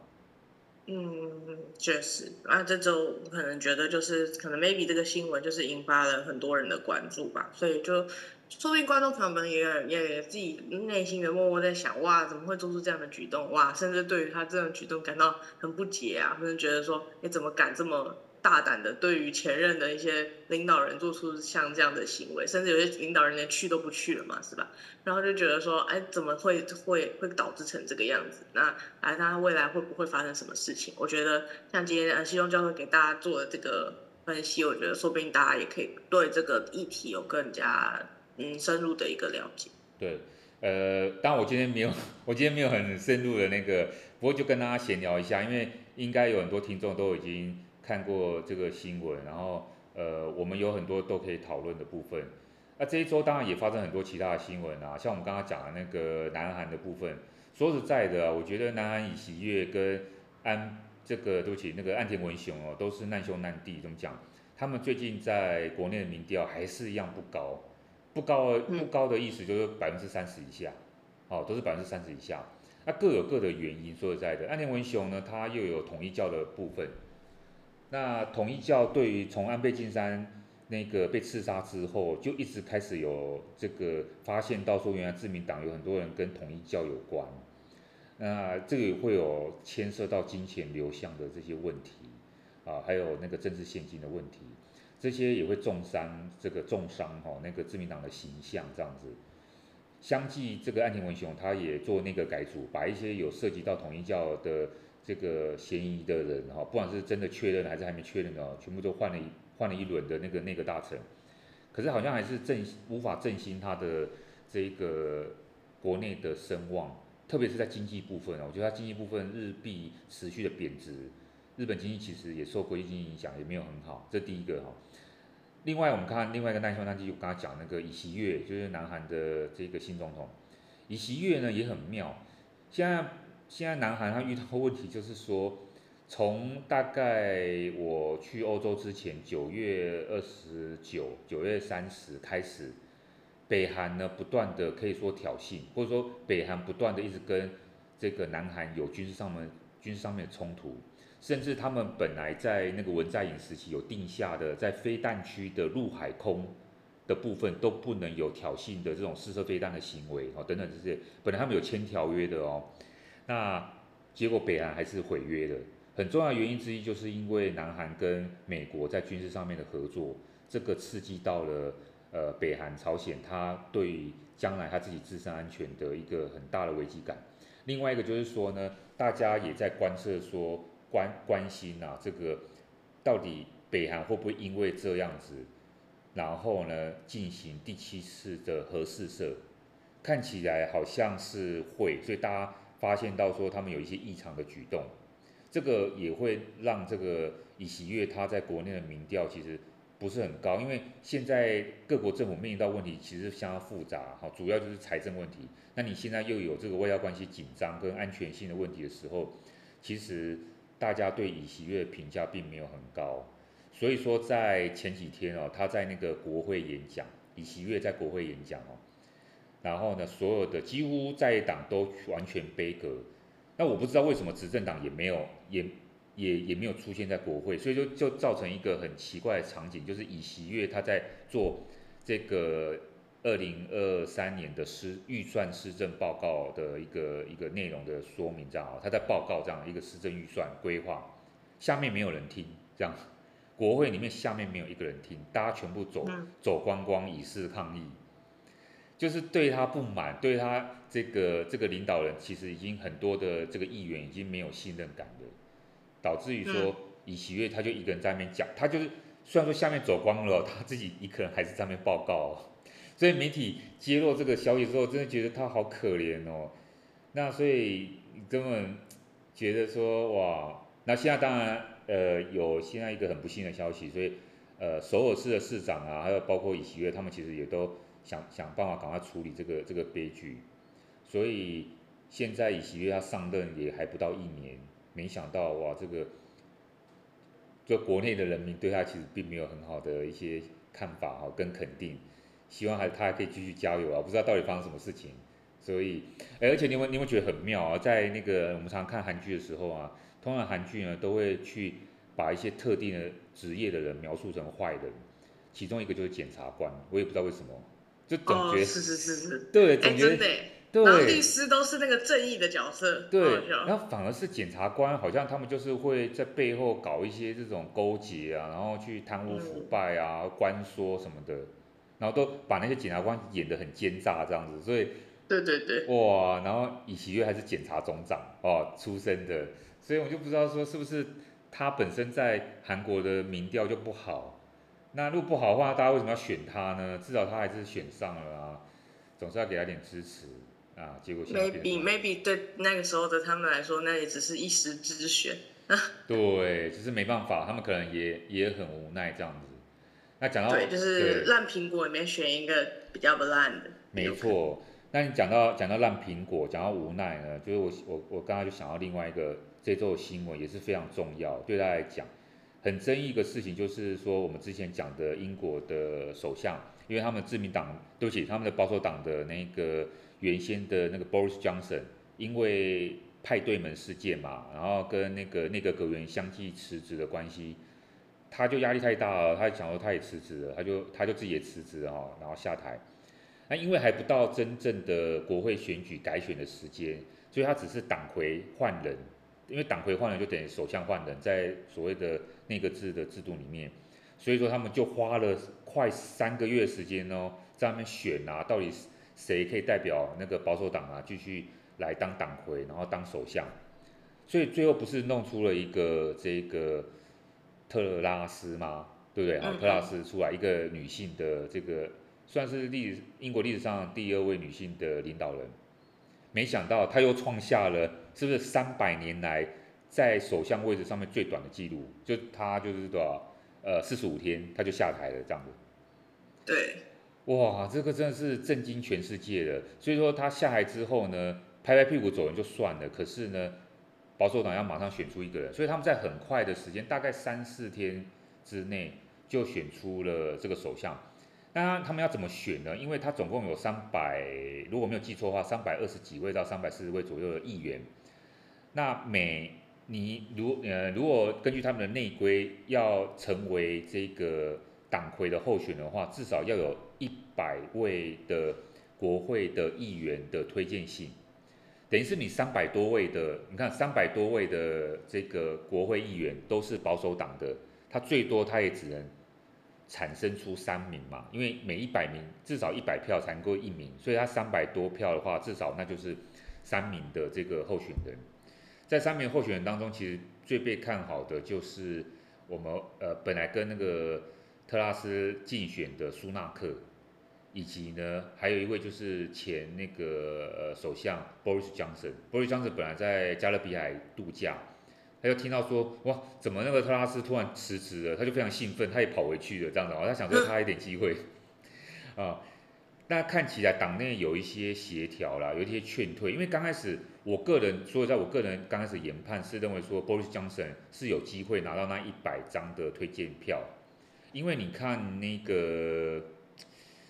嗯，确实，啊，这周可能觉得就是可能 maybe 这个新闻就是引发了很多人的关注吧，所以就说不定观众朋友们也也自己内心的默默在想，哇，怎么会做出这样的举动？哇，甚至对于他这样的举动感到很不解啊，甚至觉得说，你怎么敢这么？大胆的对于前任的一些领导人做出像这样的行为，甚至有些领导人连去都不去了嘛，是吧？然后就觉得说，哎，怎么会会会导致成这个样子？那哎，他未来会不会发生什么事情？我觉得像今天呃，西东教授给大家做的这个分析，我觉得说不定大家也可以对这个议题有更加嗯深入的一个了解。对，呃，当然我今天没有，我今天没有很深入的那个，不过就跟大家闲聊一下，因为应该有很多听众都已经。看过这个新闻，然后呃，我们有很多都可以讨论的部分。那这一周当然也发生很多其他的新闻啊，像我们刚刚讲的那个南韩的部分。说实在的啊，我觉得南韩尹锡悦跟安这个对不起那个岸田文雄哦，都是难兄难弟。怎么讲？他们最近在国内的民调还是一样不高，不高不高的意思就是百分之三十以下，哦，都是百分之三十以下。那各有各的原因。说实在的，岸田文雄呢，他又有统一教的部分。那统一教对于从安倍晋三那个被刺杀之后，就一直开始有这个发现到说，原来自民党有很多人跟统一教有关，那这个也会有牵涉到金钱流向的这些问题啊，还有那个政治献金的问题，这些也会重伤这个重伤哈那个自民党的形象这样子。相继这个岸田文雄他也做那个改组，把一些有涉及到统一教的。这个嫌疑的人哈，不管是真的确认还是还没确认的，全部都换了一换了一轮的那个那个大臣，可是好像还是振无法振兴他的这个国内的声望，特别是在经济部分啊，我觉得他经济部分日币持续的贬值，日本经济其实也受国际经济影响，也没有很好，这第一个哈。另外我们看另外一个难兄难弟，我刚刚讲那个尹锡悦，就是南韩的这个新总统，尹锡悦呢也很妙，现在。现在南韩他遇到问题就是说，从大概我去欧洲之前，九月二十九、九月三十开始，北韩呢不断的可以说挑衅，或者说北韩不断的一直跟这个南韩有军事上面军事上面的冲突，甚至他们本来在那个文在寅时期有定下的，在飞弹区的陆海空的部分都不能有挑衅的这种试射飞弹的行为哦，等等这些，本来他们有签条约的哦。那结果北韩还是毁约的，很重要的原因之一就是因为南韩跟美国在军事上面的合作，这个刺激到了呃北韩朝鲜，他对将来他自己自身安全的一个很大的危机感。另外一个就是说呢，大家也在观测说关关心啊，这个到底北韩会不会因为这样子，然后呢进行第七次的核试射？看起来好像是会，所以大家。发现到说他们有一些异常的举动，这个也会让这个尹喜悦他在国内的民调其实不是很高，因为现在各国政府面临到问题其实相当复杂，哈，主要就是财政问题。那你现在又有这个外交关系紧张跟安全性的问题的时候，其实大家对尹喜悦的评价并没有很高。所以说在前几天哦，他在那个国会演讲，尹喜悦在国会演讲哦。然后呢，所有的几乎在野党都完全杯葛，那我不知道为什么执政党也没有，也也也没有出现在国会，所以就就造成一个很奇怪的场景，就是尹锡悦他在做这个二零二三年的施预算施政报告的一个一个内容的说明，这样啊，他在报告这样一个施政预算规划，下面没有人听，这样，国会里面下面没有一个人听，大家全部走走光光以示抗议，就是对他不满，对他这个这个领导人其实已经很多的这个议员已经没有信任感了，导致于说尹喜悦他就一个人在那边讲，他就是。虽然说下面走光了，他自己一个人还是在那边报告，所以媒体揭露这个消息之后，真的觉得他好可怜哦。那所以根本觉得说哇，那现在当然呃有现在一个很不幸的消息，所以呃首尔市的市长啊，还有包括尹喜悦他们其实也都想想办法赶快处理这个这个悲剧。所以现在尹锡悦他上任也还不到一年，没想到哇这个。就国内的人民对他其实并没有很好的一些看法哈，跟肯定，希望还他还可以继续加油啊！不知道到底发生什么事情，所以，而且你有你有没有觉得很妙啊？在那个我们常看韩剧的时候啊，通常韩剧呢都会去把一些特定的职业的人描述成坏人，其中一个就是检察官，我也不知道为什么，就总觉得、哦、是是是是，对，总觉得。欸对，然后律师都是那个正义的角色，对，然后反而是检察官，好像他们就是会在背后搞一些这种勾结啊，然后去贪污腐败啊、嗯、关说什么的，然后都把那些检察官演得很奸诈这样子，所以，对对对，哇，然后尹锡悦还是检察总长哦出身的，所以我就不知道说是不是他本身在韩国的民调就不好，那如果不好的话，大家为什么要选他呢？至少他还是选上了啊，总是要给他点支持。啊，结果 maybe maybe 对那个时候的他们来说，那也只是一时之选。对，只是没办法，他们可能也也很无奈这样子。那讲到对，就是烂苹果里面选一个比较不烂的。没错，那你讲到讲到烂苹果，讲到无奈呢，就是我我我刚刚就想到另外一个这周的新闻也是非常重要，对大家来讲很争议一个事情，就是说我们之前讲的英国的首相，因为他们自民党，对不起，他们的保守党的那个。原先的那个 Boris Johnson 因为派对门事件嘛，然后跟那个内阁阁员相继辞职的关系，他就压力太大了，他想说他也辞职了，他就他就自己也辞职了哈，然后下台。那因为还不到真正的国会选举改选的时间，所以他只是党魁换人，因为党魁换了就等于首相换人，在所谓的内阁制的制度里面，所以说他们就花了快三个月时间哦，在那边选啊，到底。谁可以代表那个保守党啊，继续来当党魁，然后当首相？所以最后不是弄出了一个这个特拉斯吗？对不对？啊，特拉斯出来一个女性的这个算是历英国历史上第二位女性的领导人。没想到他又创下了是不是三百年来在首相位置上面最短的记录？就他就是多少？呃，四十五天他就下台了，这样子。对。哇，这个真的是震惊全世界的。所以说他下台之后呢，拍拍屁股走人就算了。可是呢，保守党要马上选出一个人，所以他们在很快的时间，大概三四天之内就选出了这个首相。那他们要怎么选呢？因为他总共有三百，如果没有记错的话，三百二十几位到三百四十位左右的议员。那每你如呃，如果根据他们的内规，要成为这个党魁的候选的话，至少要有。一百位的国会的议员的推荐信，等于是你三百多位的，你看三百多位的这个国会议员都是保守党的，他最多他也只能产生出三名嘛，因为每一百名至少一百票才能够一名，所以他三百多票的话，至少那就是三名的这个候选人。在三名候选人当中，其实最被看好的就是我们呃本来跟那个特拉斯竞选的苏纳克。以及呢，还有一位就是前那个呃首相 Boris Johnson。Boris Johnson 本来在加勒比海度假，他就听到说哇，怎么那个特拉斯突然辞职了，他就非常兴奋，他也跑回去了这样子，他想说他有点机会 啊。那看起来党内有一些协调啦，有一些劝退，因为刚开始我个人，所以在我个人刚开始研判是认为说 Boris Johnson 是有机会拿到那一百张的推荐票，因为你看那个。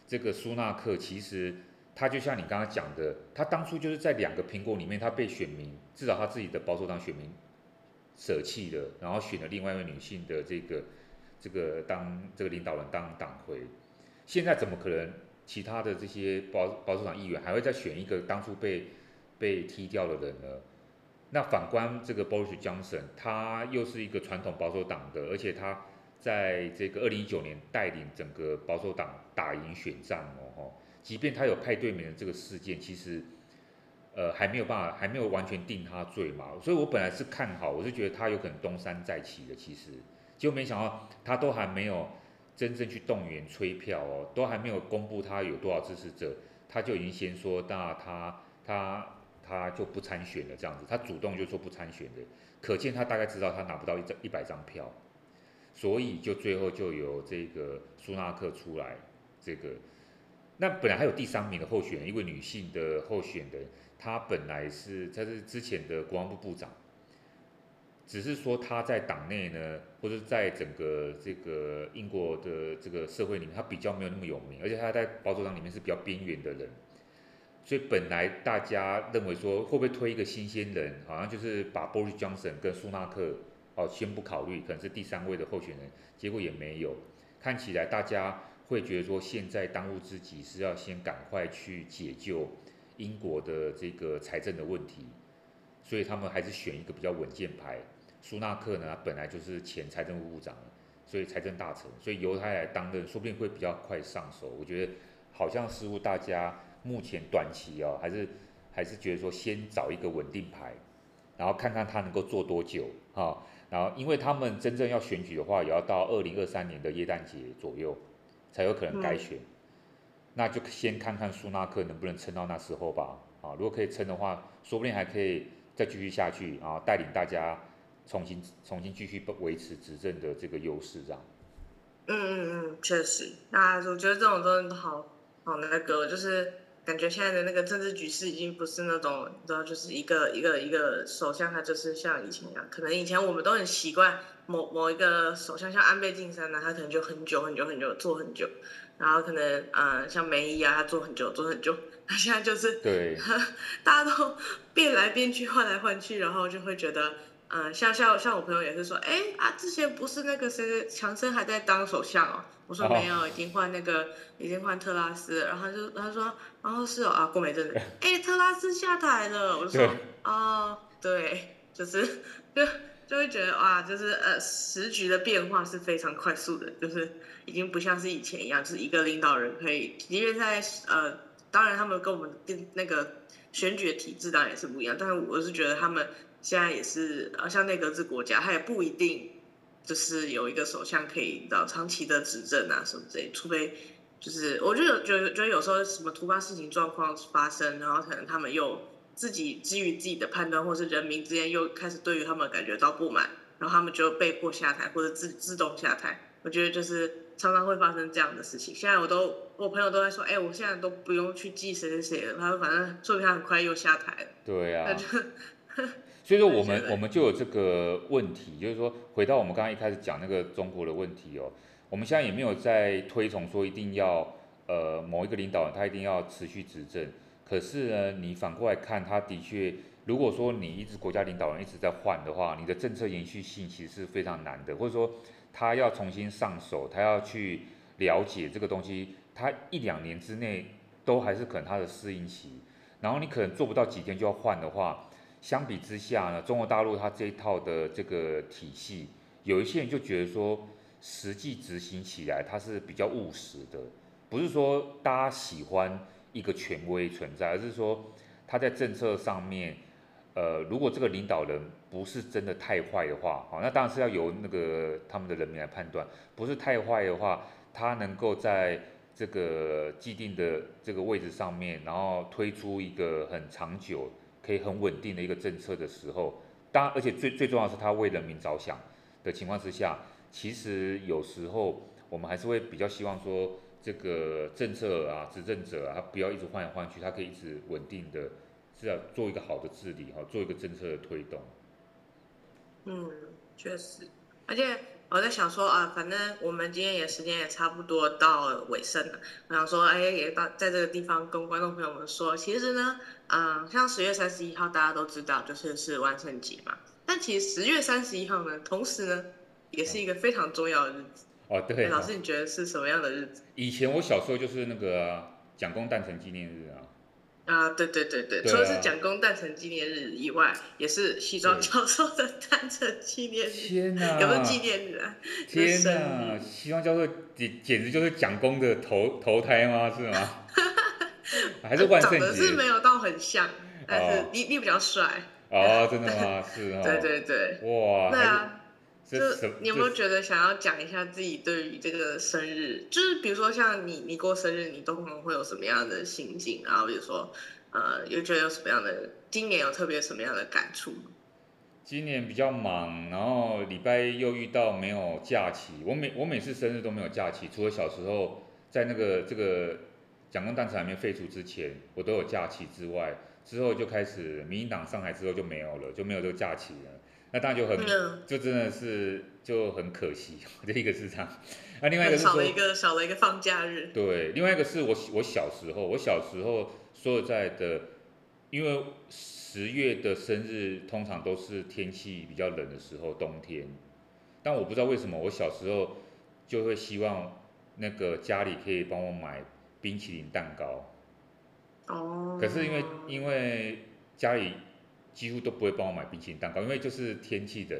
这个苏纳克其实他就像你刚刚讲的，他当初就是在两个苹果里面，他被选民至少他自己的保守党选民舍弃了，然后选了另外一位女性的这个这个当这个领导人当党魁。现在怎么可能其他的这些保保守党议员还会再选一个当初被被踢掉的人呢？那反观这个 Boris Johnson，他又是一个传统保守党的，而且他在这个二零一九年带领整个保守党打赢选战哦，即便他有派对门的这个事件，其实呃还没有办法，还没有完全定他罪嘛，所以我本来是看好，我是觉得他有可能东山再起的，其实。结果没想到他都还没有真正去动员催票哦，都还没有公布他有多少支持者，他就已经先说那他他。他就不参选了，这样子，他主动就说不参选的，可见他大概知道他拿不到一张一百张票，所以就最后就有这个苏纳克出来，这个，那本来还有第三名的候选人，一位女性的候选人，他本来是他是之前的国防部部长，只是说他在党内呢，或者在整个这个英国的这个社会里面，他比较没有那么有名，而且他在保守党里面是比较边缘的人。所以本来大家认为说会不会推一个新鲜人，好像就是把 Boris Johnson 跟苏纳克哦先不考虑，可能是第三位的候选人，结果也没有。看起来大家会觉得说现在当务之急是要先赶快去解救英国的这个财政的问题，所以他们还是选一个比较稳健牌。苏纳克呢本来就是前财政部部长，所以财政大臣，所以由他来担任，说不定会比较快上手。我觉得好像似乎大家。目前短期哦，还是还是觉得说先找一个稳定牌，然后看看他能够做多久啊、哦。然后因为他们真正要选举的话，也要到二零二三年的耶诞节左右才有可能改选。嗯、那就先看看苏纳克能不能撑到那时候吧。啊，如果可以撑的话，说不定还可以再继续下去啊，带领大家重新重新继续维持执政的这个优势这样。嗯嗯嗯，确实。那我觉得这种真的好好那个就是。感觉现在的那个政治局势已经不是那种，你知道，就是一个一个一个首相，他就是像以前一样。可能以前我们都很习惯某某一个首相，像安倍晋三呢，他可能就很久很久很久做很久。然后可能呃，像梅姨啊，他做很久做很久。他现在就是 对，大家都变来变去，换来换去，然后就会觉得，嗯、呃，像像像我朋友也是说，哎啊，之前不是那个谁强生还在当首相哦。我说没有，已经换那个，已经换特拉斯。然后他就他说，然后是哦啊，过没阵子，哎特拉斯下台了。我就说，哦对，就是就就会觉得哇，就是呃时局的变化是非常快速的，就是已经不像是以前一样，就是一个领导人可以，即便在呃，当然他们跟我们那个选举的体制当然也是不一样，但是我是觉得他们现在也是呃像内阁制国家，他也不一定。就是有一个首相可以到长期的执政啊什么之类，除非就是我就有觉得觉得有时候什么突发事情状况发生，然后可能他们又自己基于自己的判断，或是人民之间又开始对于他们感觉到不满，然后他们就被迫下台或者自自动下台。我觉得就是常常会发生这样的事情。现在我都我朋友都在说，哎、欸，我现在都不用去记谁谁谁了，他说反正说不定他很快又下台了。对呀、啊。所以说我们我们就有这个问题，就是说回到我们刚刚一开始讲那个中国的问题哦，我们现在也没有在推崇说一定要呃某一个领导人他一定要持续执政，可是呢，你反过来看，他的确，如果说你一直国家领导人一直在换的话，你的政策延续性其实是非常难的，或者说他要重新上手，他要去了解这个东西，他一两年之内都还是可能他的适应期，然后你可能做不到几天就要换的话。相比之下呢，中国大陆它这一套的这个体系，有一些人就觉得说，实际执行起来它是比较务实的，不是说大家喜欢一个权威存在，而是说他在政策上面，呃，如果这个领导人不是真的太坏的话，好，那当然是要由那个他们的人民来判断，不是太坏的话，他能够在这个既定的这个位置上面，然后推出一个很长久。可以很稳定的一个政策的时候，当然，而且最最重要的是他为人民着想的情况之下，其实有时候我们还是会比较希望说，这个政策啊，执政者啊，他不要一直换来换去，他可以一直稳定的，是要做一个好的治理哈，做一个政策的推动。嗯，确实，而且。我在想说啊，反正我们今天也时间也差不多到尾声了。我想说，哎，也到在这个地方跟观众朋友们说，其实呢，嗯，像十月三十一号大家都知道，就是是万圣节嘛。但其实十月三十一号呢，同时呢，也是一个非常重要的日子。哦，对。老师，你觉得是什么样的日子？以前我小时候就是那个蒋公诞辰纪念日啊。啊，对对对对，对啊、除了是蒋公诞辰纪念日以外，也是西装教授的诞辰纪念日。天哪！有没有纪念日啊？天哪！西装教授简简直就是蒋公的投投胎吗？是吗？还是万圣节？长得是没有到很像，但是你你比较帅。哦，真的吗？是 啊。对对对。哇。对啊。就你有没有觉得想要讲一下自己对于这个生日，就是比如说像你你过生日，你都可能会有什么样的心境？然后比如说，呃，又觉得有什么样的今年有特别什么样的感触？今年比较忙，然后礼拜又遇到没有假期。我每我每次生日都没有假期，除了小时候在那个这个蒋公诞辰还没废除之前，我都有假期之外，之后就开始民进党上台之后就没有了，就没有这个假期了。那当然就很，嗯、就真的是就很可惜，这一个市场。那另外一个是少了一个少了一个放假日。对，另外一个是我我小时候，我小时候说实在的，因为十月的生日通常都是天气比较冷的时候，冬天。但我不知道为什么我小时候就会希望那个家里可以帮我买冰淇淋蛋糕。哦。可是因为因为家里。几乎都不会帮我买冰淇淋蛋糕，因为就是天气冷。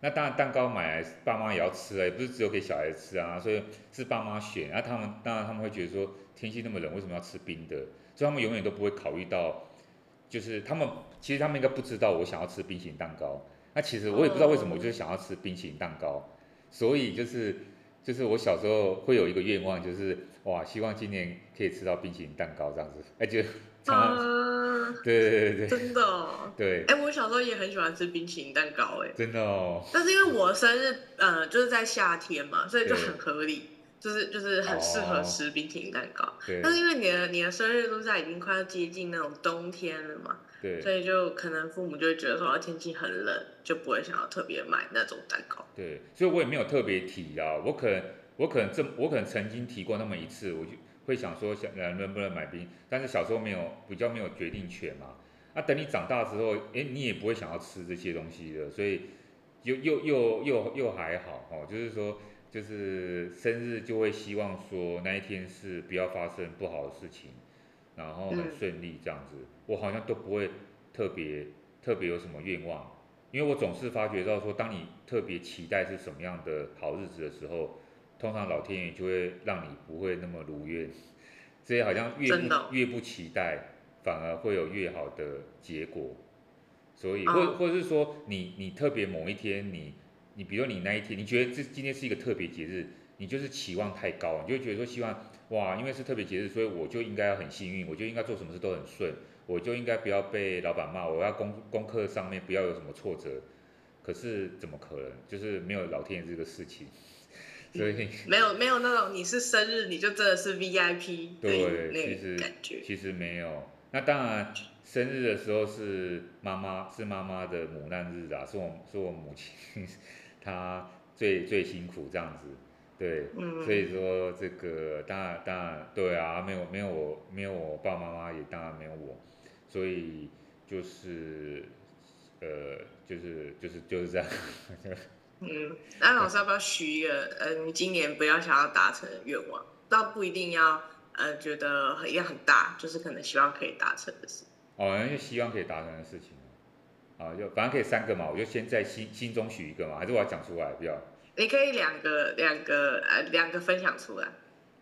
那当然蛋糕买来爸妈也要吃啊，也不是只有给小孩吃啊，所以是爸妈选。那他们当然他们会觉得说天气那么冷，为什么要吃冰的？所以他们永远都不会考虑到，就是他们其实他们应该不知道我想要吃冰淇淋蛋糕。那其实我也不知道为什么，我就是想要吃冰淇淋蛋糕。所以就是就是我小时候会有一个愿望，就是哇，希望今年可以吃到冰淇淋蛋糕这样子，哎就。啊，对对对真的，哦，对，哎，我小时候也很喜欢吃冰淇淋蛋糕，哎，真的哦。但是因为我生日，呃，就是在夏天嘛，所以就很合理，就是就是很适合吃冰淇淋蛋糕。对。但是因为你的你的生日都在已经快要接近那种冬天了嘛，对，所以就可能父母就会觉得说天气很冷，就不会想要特别买那种蛋糕。对，所以我也没有特别提啊，我可能我可能这我可能曾经提过那么一次，我就。会想说想能不能买冰，但是小时候没有比较没有决定权嘛。那、啊、等你长大之后，哎，你也不会想要吃这些东西的，所以又又又又又还好哦。就是说，就是生日就会希望说那一天是不要发生不好的事情，然后很顺利这样子。我好像都不会特别特别有什么愿望，因为我总是发觉到说，当你特别期待是什么样的好日子的时候。通常老天爷就会让你不会那么如愿，所以好像越不越不期待，反而会有越好的结果。所以或或者是说你你特别某一天你你比如你那一天你觉得这今天是一个特别节日，你就是期望太高，你就觉得说希望哇，因为是特别节日，所以我就应该要很幸运，我就应该做什么事都很顺，我就应该不要被老板骂，我要功功课上面不要有什么挫折。可是怎么可能？就是没有老天爷这个事情。所以 没有没有那种你是生日你就真的是 VIP 对那个感觉。其实其实没有。那当然生日的时候是妈妈是妈妈的母难日啊，是我是我母亲她最最辛苦这样子，对，嗯、所以说这个当然当然对啊，没有没有我没有我爸爸妈妈也当然没有我，所以就是呃就是就是就是这样。嗯，那老师要不要许一个，呃，你今年不要想要达成的愿望，倒不一定要，呃，觉得也很大，就是可能希望可以达成的事。哦，那就希望可以达成的事情，啊，就反正可以三个嘛，我就先在心心中许一个嘛，还是我要讲出来比较？你可以两个，两个，呃，两个分享出来。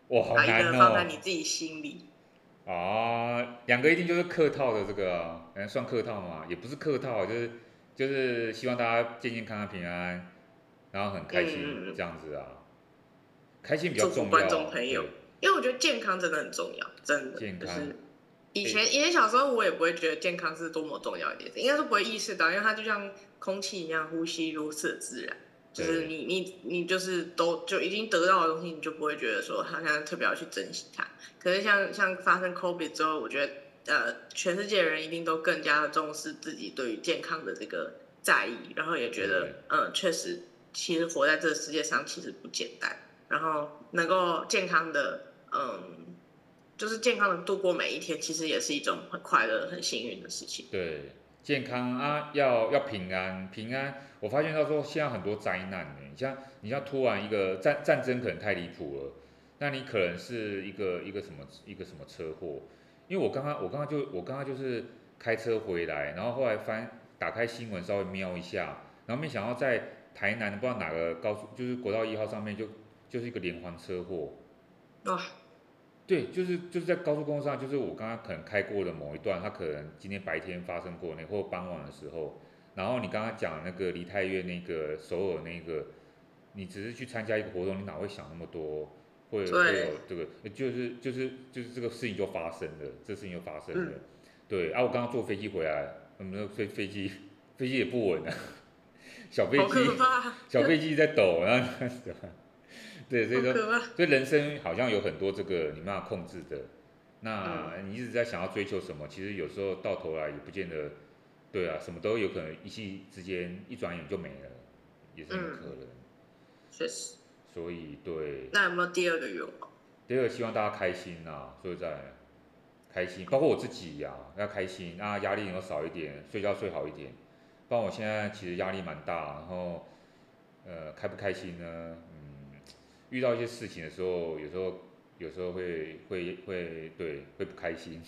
哇，好难哦。一个放在你自己心里。啊，两个一定就是客套的这个，嗯，算客套嘛，也不是客套，就是就是希望大家健健康康、平安。然后很开心这样子啊，嗯、开心比较重要。观众朋友，因为我觉得健康真的很重要，真的。健康。就是以前以前小时候我也不会觉得健康是多么重要一点，应该是不会意识到，因为它就像空气一样，呼吸如此自然。就是你你你就是都就已经得到的东西，你就不会觉得说好像特别要去珍惜它。可是像像发生 COVID 之后，我觉得呃，全世界人一定都更加的重视自己对于健康的这个在意，然后也觉得嗯，确实。其实活在这个世界上其实不简单，然后能够健康的，嗯，就是健康的度过每一天，其实也是一种很快乐、很幸运的事情。对，健康啊，要要平安，平安。我发现到说，现在很多灾难呢，你像你像突然一个战战争可能太离谱了，那你可能是一个一个什么一个什么车祸？因为我刚刚我刚刚就我刚刚就是开车回来，然后后来翻打开新闻稍微瞄一下，然后没想到在台南不知道哪个高速，就是国道一号上面就就是一个连环车祸。啊！对，就是就是在高速公路上，就是我刚刚可能开过的某一段，它可能今天白天发生过那或傍晚的时候，然后你刚刚讲那个梨泰院那个首尔那个，你只是去参加一个活动，你哪会想那么多？会会有这个，就是就是就是这个事情就发生了，这事情就发生了。嗯、对啊，我刚刚坐飞机回来，我们的飞飞机飞机也不稳啊，小飞机 小飞机在抖，然后 对，所以说所以人生好像有很多这个你没办法控制的。那你一直在想要追求什么，其实有时候到头来也不见得，对啊，什么都有可能一夕之间一转眼就没了，也是有可能。确实。所以对，那有没有第二个愿望？第二个希望大家开心呐、啊，说实在，开心，包括我自己呀、啊，要开心，那压力能够少一点，睡觉睡好一点。不然我现在其实压力蛮大，然后，呃，开不开心呢？嗯，遇到一些事情的时候，有时候有时候会会会对会不开心，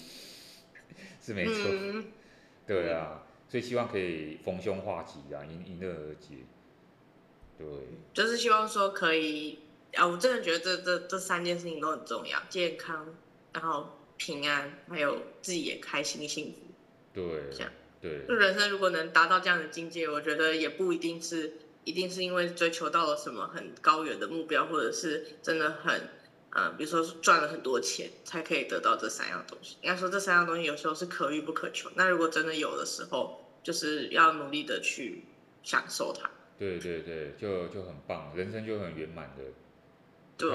是没错，嗯、对啊，所以希望可以逢凶化吉啊，迎迎刃而解。对，就是希望说可以啊，我真的觉得这这这三件事情都很重要，健康，然后平安，还有自己也开心幸福。对，这样对。就人生如果能达到这样的境界，我觉得也不一定是一定是因为追求到了什么很高远的目标，或者是真的很啊、呃，比如说赚了很多钱才可以得到这三样东西。应该说这三样东西有时候是可遇不可求。那如果真的有的时候，就是要努力的去享受它。对对对，就就很棒，人生就很圆满的。对，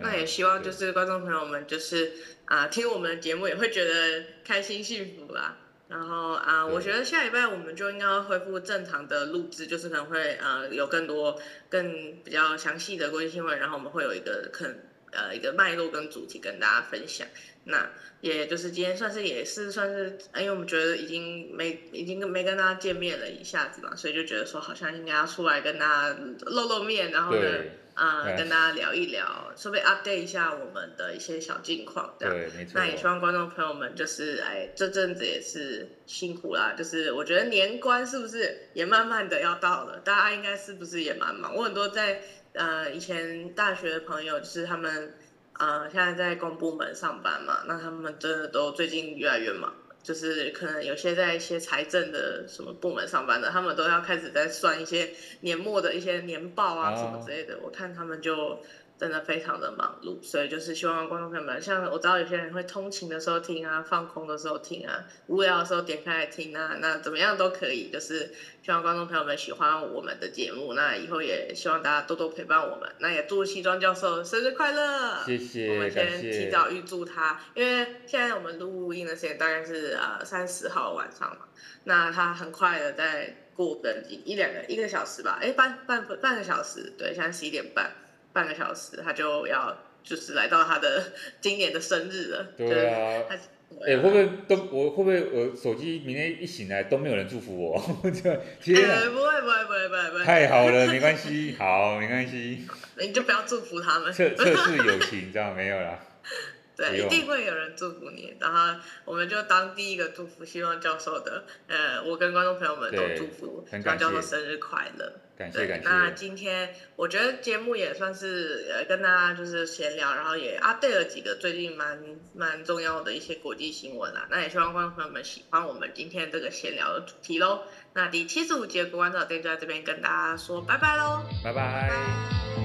那也希望就是观众朋友们就是啊、呃，听我们的节目也会觉得开心幸福啦。然后啊，呃、我觉得下礼拜我们就应该恢复正常的录制，就是可能会呃有更多更比较详细的国际新闻，然后我们会有一个可能呃一个脉络跟主题跟大家分享。那也就是今天算是也是算是，因为我们觉得已经没已经没跟大家见面了一下子嘛，所以就觉得说好像应该要出来跟大家露露面，然后呢，啊、呃，跟大家聊一聊，顺便 update 一下我们的一些小近况，这样。对，没错。那也希望观众朋友们就是，哎，这阵子也是辛苦啦，就是我觉得年关是不是也慢慢的要到了？大家应该是不是也蛮忙？我很多在呃以前大学的朋友，就是他们。呃，现在在公部门上班嘛，那他们真的都最近越来越忙，就是可能有些在一些财政的什么部门上班的，他们都要开始在算一些年末的一些年报啊什么之类的，我看他们就。真的非常的忙碌，所以就是希望观众朋友们，像我知道有些人会通勤的时候听啊，放空的时候听啊，无聊的时候点开来听啊，那怎么样都可以。就是希望观众朋友们喜欢我们的节目，那以后也希望大家多多陪伴我们。那也祝西装教授生日快乐！谢谢，我们先提早预祝他，因为现在我们录音的时间大概是呃三十号晚上嘛，那他很快的在过个一一两个一个小时吧，哎半半半个小时，对，现在十一点半。半个小时，他就要就是来到他的 今年的生日了。对啊，哎、欸，会不会都我会不会我手机明天一醒来都没有人祝福我？天啊！欸、不会不会不会不会不会。太好了，没关系，好没关系。你就不要祝福他们。测测试友情，这样没有啦。对，一定会有人祝福你，然后我们就当第一个祝福希望教授的，呃，我跟观众朋友们都祝福希望教授生日快乐。感谢感谢。那今天我觉得节目也算是呃跟大家就是闲聊，然后也 update 了几个最近蛮蛮重要的一些国际新闻啦。那也希望观众朋友们喜欢我们今天这个闲聊的主题喽。那第七十五集的国关早店就在这边跟大家说拜拜喽，拜拜。拜拜。